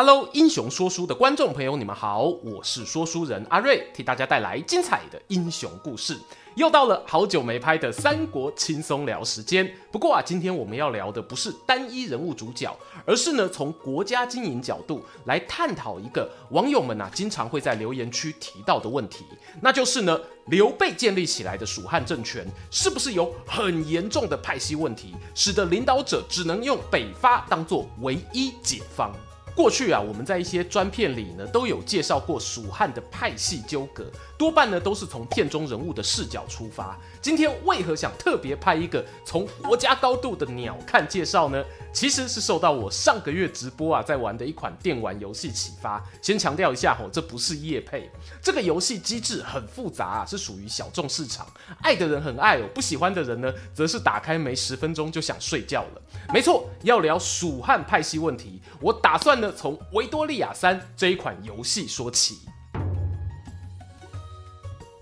Hello，英雄说书的观众朋友，你们好，我是说书人阿瑞，替大家带来精彩的英雄故事。又到了好久没拍的三国轻松聊时间。不过啊，今天我们要聊的不是单一人物主角，而是呢从国家经营角度来探讨一个网友们啊经常会在留言区提到的问题，那就是呢刘备建立起来的蜀汉政权是不是有很严重的派系问题，使得领导者只能用北伐当做唯一解方？过去啊，我们在一些专片里呢，都有介绍过蜀汉的派系纠葛，多半呢都是从片中人物的视角出发。今天为何想特别拍一个从国家高度的鸟瞰介绍呢？其实是受到我上个月直播啊在玩的一款电玩游戏启发。先强调一下吼，这不是夜配。这个游戏机制很复杂啊，是属于小众市场，爱的人很爱哦，不喜欢的人呢，则是打开没十分钟就想睡觉了。没错，要聊蜀汉派系问题，我打算呢从维多利亚三这一款游戏说起。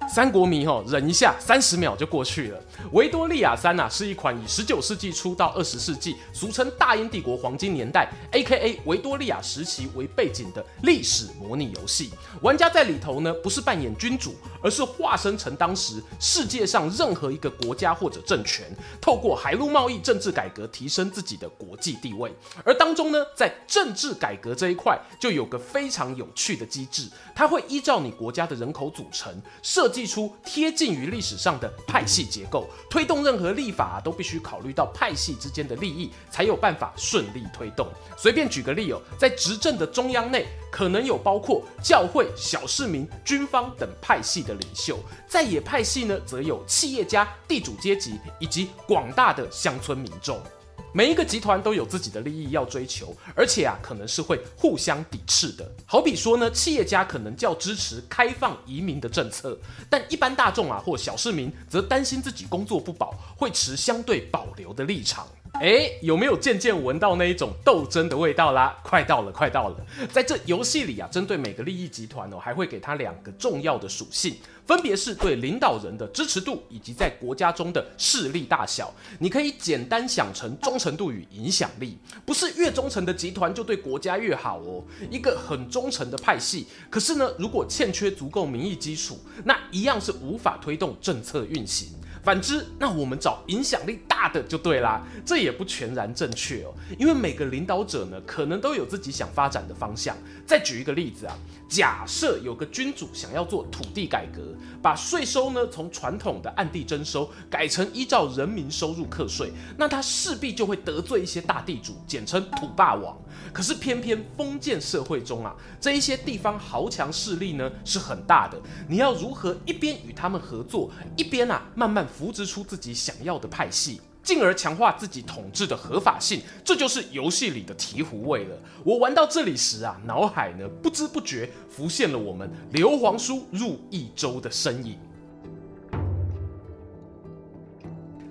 三国迷吼，忍一下，三十秒就过去了。维多利亚三啊，是一款以十九世纪初到二十世纪，俗称大英帝国黄金年代 （A.K.A. 维多利亚时期）为背景的历史模拟游戏。玩家在里头呢，不是扮演君主，而是化身成当时世界上任何一个国家或者政权，透过海陆贸易、政治改革提升自己的国际地位。而当中呢，在政治改革这一块，就有个非常有趣的机制，它会依照你国家的人口组成设。祭出贴近于历史上的派系结构，推动任何立法都必须考虑到派系之间的利益，才有办法顺利推动。随便举个例哦，在执政的中央内，可能有包括教会、小市民、军方等派系的领袖；在野派系呢，则有企业家、地主阶级以及广大的乡村民众。每一个集团都有自己的利益要追求，而且啊，可能是会互相抵制的。好比说呢，企业家可能较支持开放移民的政策，但一般大众啊或小市民则担心自己工作不保，会持相对保留的立场。哎，有没有渐渐闻到那一种斗争的味道啦？快到了，快到了！在这游戏里啊，针对每个利益集团哦，还会给他两个重要的属性。分别是对领导人的支持度以及在国家中的势力大小，你可以简单想成忠诚度与影响力。不是越忠诚的集团就对国家越好哦。一个很忠诚的派系，可是呢，如果欠缺足够民意基础，那一样是无法推动政策运行。反之，那我们找影响力大的就对啦。这也不全然正确哦，因为每个领导者呢，可能都有自己想发展的方向。再举一个例子啊，假设有个君主想要做土地改革，把税收呢从传统的按地征收改成依照人民收入课税，那他势必就会得罪一些大地主，简称土霸王。可是偏偏封建社会中啊，这一些地方豪强势力呢是很大的，你要如何一边与他们合作，一边啊慢慢。扶植出自己想要的派系，进而强化自己统治的合法性，这就是游戏里的醍醐味了。我玩到这里时啊，脑海呢不知不觉浮现了我们刘皇叔入益州的身影。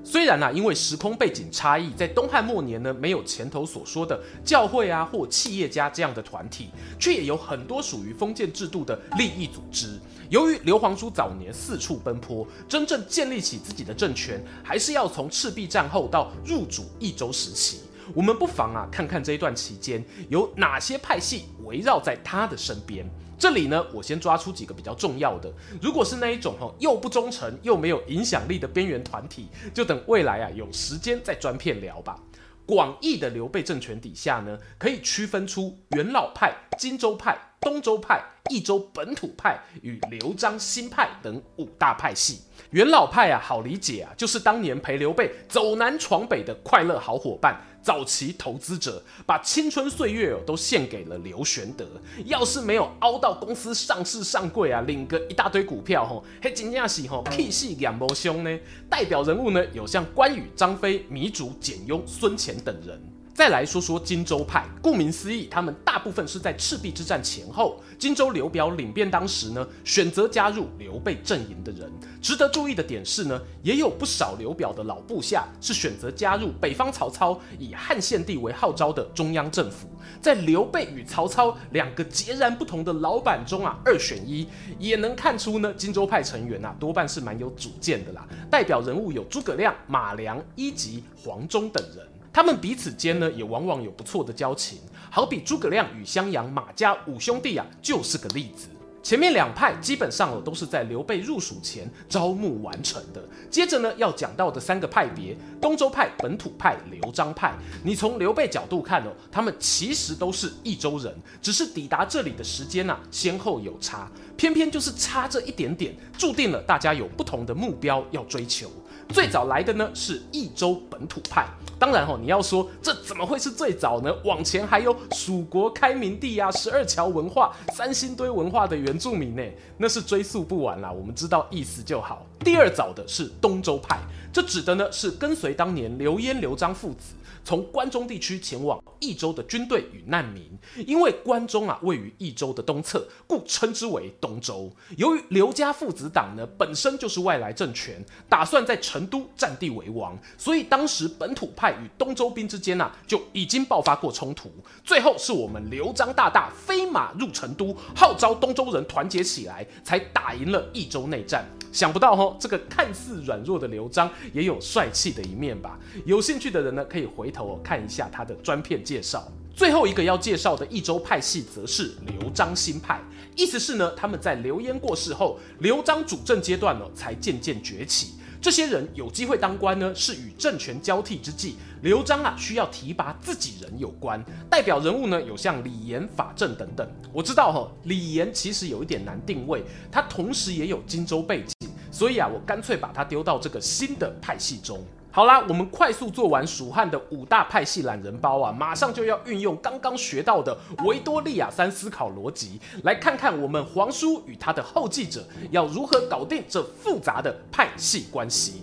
虽然啊，因为时空背景差异，在东汉末年呢，没有前头所说的教会啊或企业家这样的团体，却也有很多属于封建制度的利益组织。由于刘皇叔早年四处奔波，真正建立起自己的政权，还是要从赤壁战后到入主益州时期。我们不妨啊看看这一段期间有哪些派系围绕在他的身边。这里呢，我先抓出几个比较重要的。如果是那一种哈又不忠诚又没有影响力的边缘团体，就等未来啊有时间再专片聊吧。广义的刘备政权底下呢，可以区分出元老派、荆州派、东周派、益州本土派与刘璋新派等五大派系。元老派啊，好理解啊，就是当年陪刘备走南闯北的快乐好伙伴。早期投资者把青春岁月哦都献给了刘玄德，要是没有凹到公司上市上柜啊，领个一大堆股票吼，还真正是吼气势两波凶呢。代表人物呢有像关羽、张飞、糜竺、简雍、孙乾等人。再来说说荆州派，顾名思义，他们大部分是在赤壁之战前后，荆州刘表领便当时呢，选择加入刘备阵营的人。值得注意的点是呢，也有不少刘表的老部下是选择加入北方曹操以汉献帝为号召的中央政府。在刘备与曹操两个截然不同的老板中啊，二选一，也能看出呢，荆州派成员啊多半是蛮有主见的啦。代表人物有诸葛亮、马良、伊吉、黄忠等人。他们彼此间呢，也往往有不错的交情，好比诸葛亮与襄阳、马家五兄弟啊，就是个例子。前面两派基本上哦都是在刘备入蜀前招募完成的。接着呢，要讲到的三个派别：东周派、本土派、刘璋派。你从刘备角度看哦，他们其实都是益州人，只是抵达这里的时间啊，先后有差，偏偏就是差这一点点，注定了大家有不同的目标要追求。最早来的呢是益州本土派，当然吼，你要说这怎么会是最早呢？往前还有蜀国开明帝呀、十二桥文化、三星堆文化的原住民呢，那是追溯不完啦。我们知道意思就好。第二早的是东周派，这指的呢是跟随当年刘焉、刘璋父子。从关中地区前往益州的军队与难民，因为关中啊位于益州的东侧，故称之为东周。由于刘家父子党呢本身就是外来政权，打算在成都占地为王，所以当时本土派与东周兵之间啊就已经爆发过冲突。最后是我们刘璋大大飞马入成都，号召东周人团结起来，才打赢了益州内战。想不到哦，这个看似软弱的刘璋也有帅气的一面吧？有兴趣的人呢，可以回头看一下他的专片介绍。最后一个要介绍的益州派系，则是刘璋新派，意思是呢，他们在刘焉过世后，刘璋主政阶段呢，才渐渐崛起。这些人有机会当官呢，是与政权交替之际，刘璋啊需要提拔自己人有关。代表人物呢，有像李严、法正等等。我知道哈，李严其实有一点难定位，他同时也有荆州背景。所以啊，我干脆把它丢到这个新的派系中。好啦，我们快速做完蜀汉的五大派系懒人包啊，马上就要运用刚刚学到的维多利亚三思考逻辑，来看看我们皇叔与他的后继者要如何搞定这复杂的派系关系。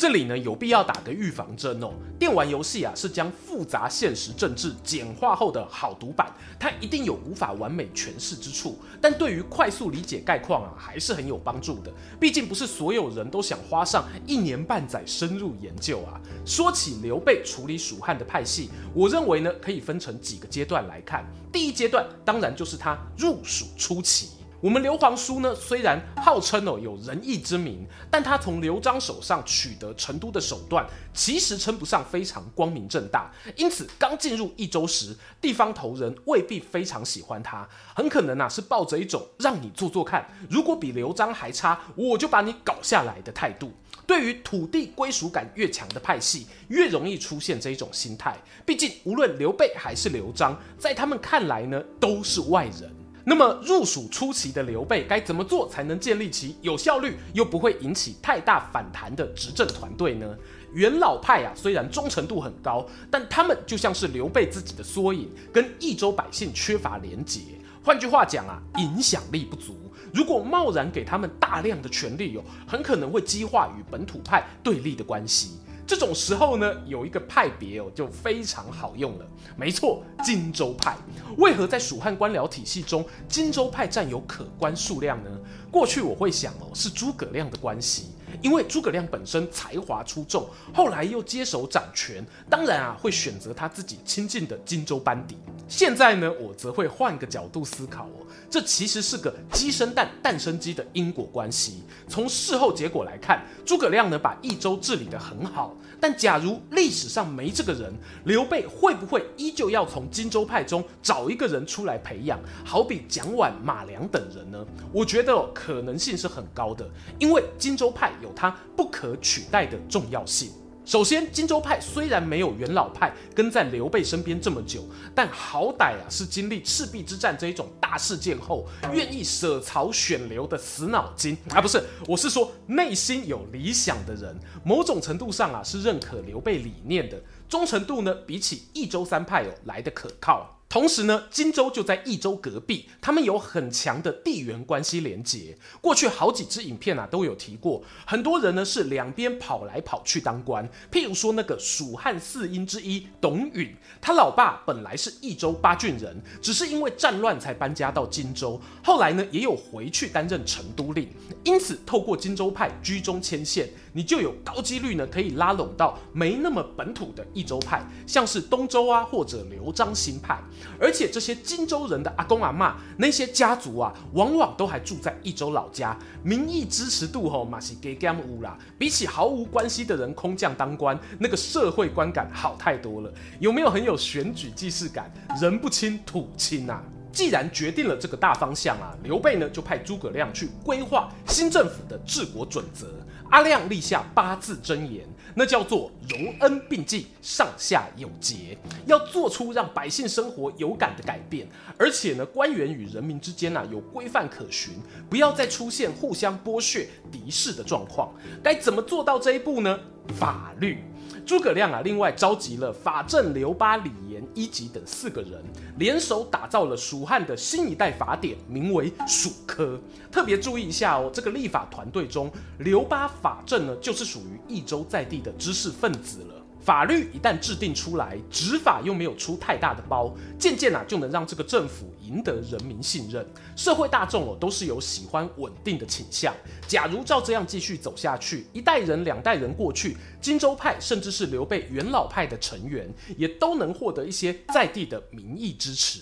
这里呢，有必要打个预防针哦。电玩游戏啊是将复杂现实政治简化后的好读版，它一定有无法完美诠释之处，但对于快速理解概况啊还是很有帮助的。毕竟不是所有人都想花上一年半载深入研究啊。说起刘备处理蜀汉的派系，我认为呢可以分成几个阶段来看。第一阶段当然就是他入蜀初期。我们刘皇叔呢，虽然号称哦有仁义之名，但他从刘璋手上取得成都的手段，其实称不上非常光明正大。因此，刚进入益州时，地方头人未必非常喜欢他，很可能啊是抱着一种让你做做看，如果比刘璋还差，我就把你搞下来的态度。对于土地归属感越强的派系，越容易出现这一种心态。毕竟，无论刘备还是刘璋，在他们看来呢，都是外人。那么入蜀初期的刘备该怎么做才能建立起有效率又不会引起太大反弹的执政团队呢？元老派啊，虽然忠诚度很高，但他们就像是刘备自己的缩影，跟益州百姓缺乏连结。换句话讲啊，影响力不足。如果贸然给他们大量的权力哦，很可能会激化与本土派对立的关系。这种时候呢，有一个派别哦，就非常好用了。没错，荆州派。为何在蜀汉官僚体系中，荆州派占有可观数量呢？过去我会想哦，是诸葛亮的关系，因为诸葛亮本身才华出众，后来又接手掌权，当然啊，会选择他自己亲近的荆州班底。现在呢，我则会换个角度思考哦，这其实是个鸡生蛋，蛋生鸡的因果关系。从事后结果来看，诸葛亮呢把益州治理得很好。但假如历史上没这个人，刘备会不会依旧要从荆州派中找一个人出来培养，好比蒋琬、马良等人呢？我觉得可能性是很高的，因为荆州派有它不可取代的重要性。首先，荆州派虽然没有元老派跟在刘备身边这么久，但好歹啊是经历赤壁之战这一种大事件后，愿意舍曹选刘的死脑筋啊，不是，我是说内心有理想的人，某种程度上啊是认可刘备理念的，忠诚度呢比起益州三派哦来的可靠。同时呢，荆州就在益州隔壁，他们有很强的地缘关系连结。过去好几支影片啊都有提过，很多人呢是两边跑来跑去当官。譬如说那个蜀汉四英之一董允，他老爸本来是益州八郡人，只是因为战乱才搬家到荆州，后来呢也有回去担任成都令。因此，透过荆州派居中牵线，你就有高几率呢可以拉拢到没那么本土的益州派，像是东周啊或者刘璋新派。而且这些荆州人的阿公阿嬷，那些家族啊，往往都还住在益州老家，民意支持度吼嘛是给干乌啦。比起毫无关系的人空降当官，那个社会观感好太多了。有没有很有选举既视感？人不亲土亲啊！既然决定了这个大方向啊，刘备呢就派诸葛亮去规划新政府的治国准则。阿亮立下八字真言，那叫做荣恩并济，上下有节，要做出让百姓生活有感的改变。而且呢，官员与人民之间啊有规范可循，不要再出现互相剥削、敌视的状况。该怎么做到这一步呢？法律。诸葛亮啊，另外召集了法正、刘巴、李严、一级等四个人，联手打造了蜀汉的新一代法典，名为《蜀科》。特别注意一下哦，这个立法团队中，刘巴、法正呢，就是属于益州在地的知识分子了。法律一旦制定出来，执法又没有出太大的包，渐渐啊就能让这个政府赢得人民信任。社会大众哦都是有喜欢稳定的倾向。假如照这样继续走下去，一代人、两代人过去，荆州派甚至是刘备元老派的成员，也都能获得一些在地的民意支持。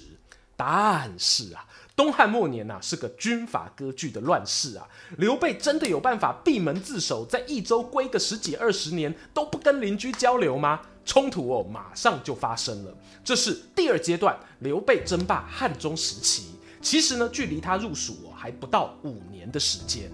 但是啊。东汉末年呐、啊，是个军阀割据的乱世啊。刘备真的有办法闭门自守，在益州归个十几二十年都不跟邻居交流吗？冲突哦，马上就发生了。这是第二阶段，刘备争霸汉中时期。其实呢，距离他入蜀哦还不到五年的时间。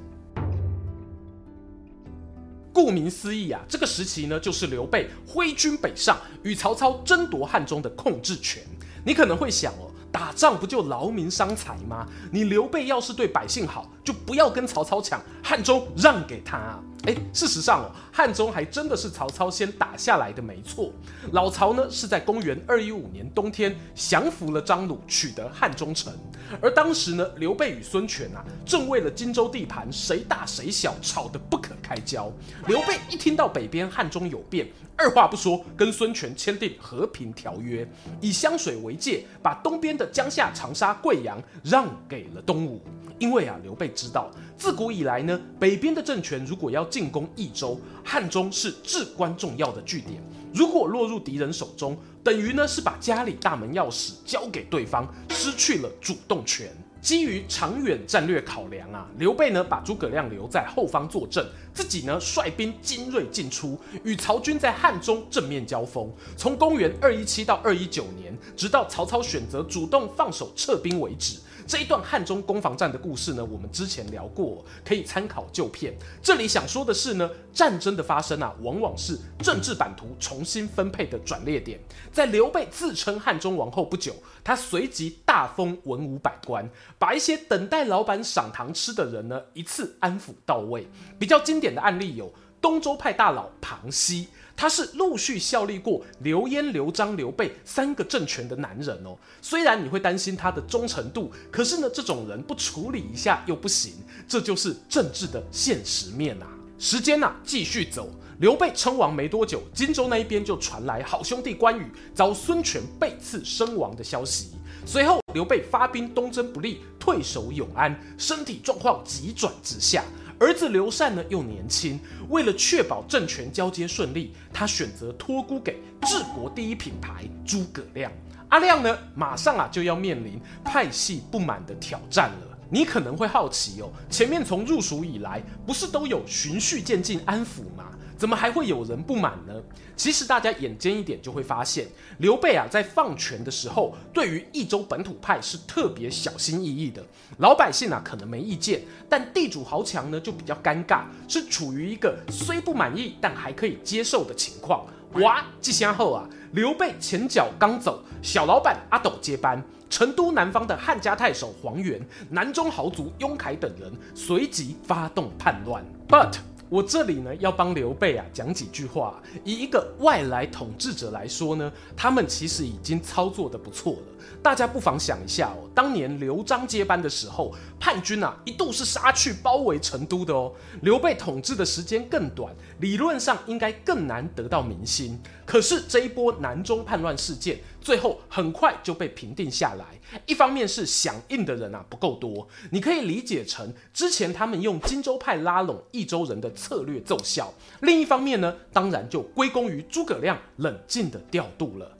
顾名思义啊，这个时期呢，就是刘备挥军北上，与曹操争夺汉中的控制权。你可能会想哦。打仗不就劳民伤财吗？你刘备要是对百姓好，就不要跟曹操抢，汉中让给他啊。诶，事实上哦，汉中还真的是曹操先打下来的，没错。老曹呢是在公元二一五年冬天降服了张鲁，取得汉中城。而当时呢，刘备与孙权啊，正为了荆州地盘谁大谁小吵得不可开交。刘备一听到北边汉中有变，二话不说跟孙权签订和平条约，以湘水为界，把东边的江夏、长沙、贵阳让给了东吴。因为啊，刘备知道，自古以来呢，北边的政权如果要进攻益州，汉中是至关重要的据点。如果落入敌人手中，等于呢是把家里大门钥匙交给对方，失去了主动权。基于长远战略考量啊，刘备呢把诸葛亮留在后方坐镇，自己呢率兵精锐进出，与曹军在汉中正面交锋。从公元二一七到二一九年，直到曹操选择主动放手撤兵为止。这一段汉中攻防战的故事呢，我们之前聊过，可以参考旧片。这里想说的是呢，战争的发生啊，往往是政治版图重新分配的转捩点。在刘备自称汉中王后不久，他随即大封文武百官，把一些等待老板赏糖吃的人呢，一次安抚到位。比较经典的案例有东周派大佬庞熙。他是陆续效力过刘焉、刘璋、刘备三个政权的男人哦。虽然你会担心他的忠诚度，可是呢，这种人不处理一下又不行，这就是政治的现实面啊。时间呐、啊，继续走，刘备称王没多久，荆州那一边就传来好兄弟关羽遭孙权背刺身亡的消息。随后，刘备发兵东征不利，退守永安，身体状况急转直下。儿子刘禅呢又年轻，为了确保政权交接顺利，他选择托孤给治国第一品牌诸葛亮。阿亮呢，马上啊就要面临派系不满的挑战了。你可能会好奇哦，前面从入蜀以来，不是都有循序渐进安抚吗？怎么还会有人不满呢？其实大家眼尖一点就会发现，刘备啊在放权的时候，对于益州本土派是特别小心翼翼的。老百姓啊可能没意见，但地主豪强呢就比较尴尬，是处于一个虽不满意但还可以接受的情况。哇，继先后啊，刘备前脚刚走，小老板阿斗接班，成都南方的汉家太守黄元、南中豪族雍凯等人随即发动叛乱。But 我这里呢要帮刘备啊讲几句话。以一个外来统治者来说呢，他们其实已经操作得不错了。大家不妨想一下哦，当年刘璋接班的时候，叛军啊一度是杀去包围成都的哦。刘备统治的时间更短，理论上应该更难得到民心。可是这一波南中叛乱事件，最后很快就被平定下来。一方面是响应的人啊不够多，你可以理解成之前他们用荆州派拉拢益州人的策略奏效；另一方面呢，当然就归功于诸葛亮冷静的调度了。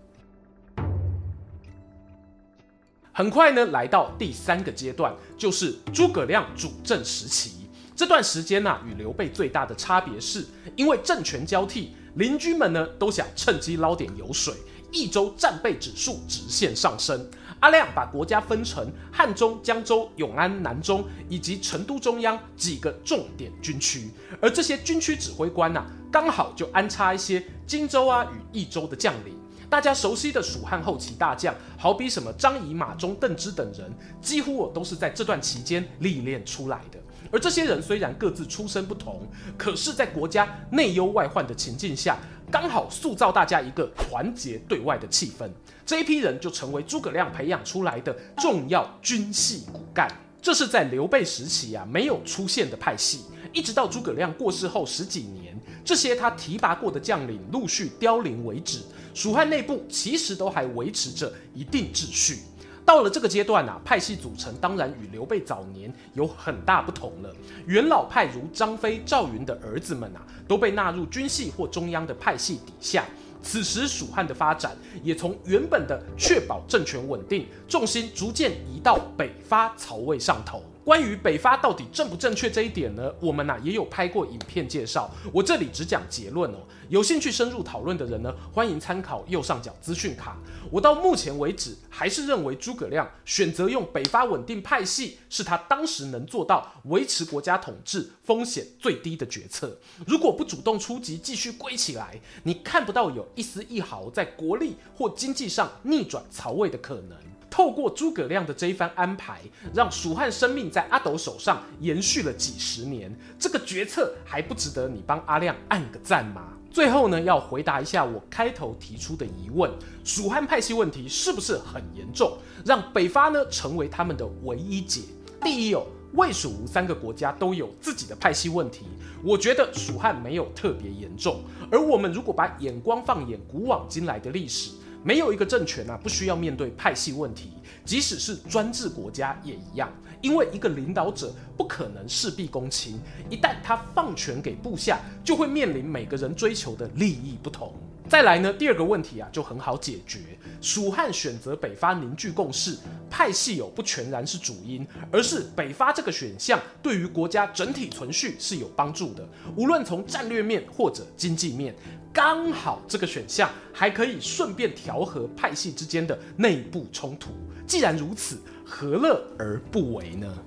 很快呢，来到第三个阶段，就是诸葛亮主政时期。这段时间呢、啊，与刘备最大的差别是，因为政权交替，邻居们呢都想趁机捞点油水。益州战备指数直线上升，阿亮把国家分成汉中、江州、永安、南中以及成都中央几个重点军区，而这些军区指挥官呐、刚好就安插一些荆州啊与益州的将领。大家熟悉的蜀汉后期大将，好比什么张仪、马忠、邓芝等人，几乎我都是在这段期间历练出来的。而这些人虽然各自出身不同，可是，在国家内忧外患的情境下，刚好塑造大家一个团结对外的气氛。这一批人就成为诸葛亮培养出来的重要军系骨干。这是在刘备时期啊没有出现的派系，一直到诸葛亮过世后十几年，这些他提拔过的将领陆续凋零为止。蜀汉内部其实都还维持着一定秩序。到了这个阶段啊，派系组成当然与刘备早年有很大不同了。元老派如张飞、赵云的儿子们呐，都被纳入军系或中央的派系底下。此时蜀汉的发展也从原本的确保政权稳定，重心逐渐移到北伐曹魏上头。关于北伐到底正不正确这一点呢，我们呐、也有拍过影片介绍，我这里只讲结论哦。有兴趣深入讨论的人呢，欢迎参考右上角资讯卡。我到目前为止还是认为诸葛亮选择用北伐稳定派系，是他当时能做到维持国家统治风险最低的决策。如果不主动出击，继续归起来，你看不到有一丝一毫在国力或经济上逆转曹魏的可能。透过诸葛亮的这一番安排，让蜀汉生命在阿斗手上延续了几十年，这个决策还不值得你帮阿亮按个赞吗？最后呢，要回答一下我开头提出的疑问：蜀汉派系问题是不是很严重，让北伐呢成为他们的唯一解？第一哦，魏蜀吴三个国家都有自己的派系问题，我觉得蜀汉没有特别严重。而我们如果把眼光放眼古往今来的历史，没有一个政权啊，不需要面对派系问题，即使是专制国家也一样。因为一个领导者不可能事必躬亲，一旦他放权给部下，就会面临每个人追求的利益不同。再来呢，第二个问题啊，就很好解决。蜀汉选择北伐凝聚共识，派系有不全然是主因，而是北伐这个选项对于国家整体存续是有帮助的。无论从战略面或者经济面，刚好这个选项还可以顺便调和派系之间的内部冲突。既然如此，何乐而不为呢？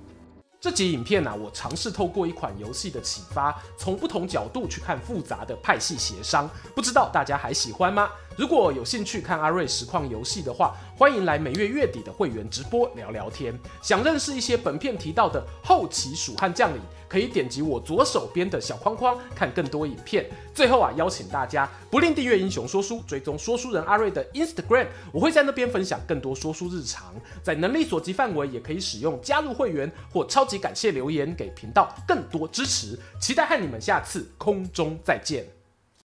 这集影片呢、我尝试透过一款游戏的启发，从不同角度去看复杂的派系协商，不知道大家还喜欢吗？如果有兴趣看阿瑞实况游戏的话，欢迎来每月月底的会员直播聊聊天。想认识一些本片提到的后期蜀汉将领，可以点击我左手边的小框框看更多影片。最后啊，邀请大家不吝订阅英雄说书，追踪说书人阿瑞的 Instagram，我会在那边分享更多说书日常。在能力所及范围，也可以使用加入会员或超级感谢留言给频道更多支持。期待和你们下次空中再见。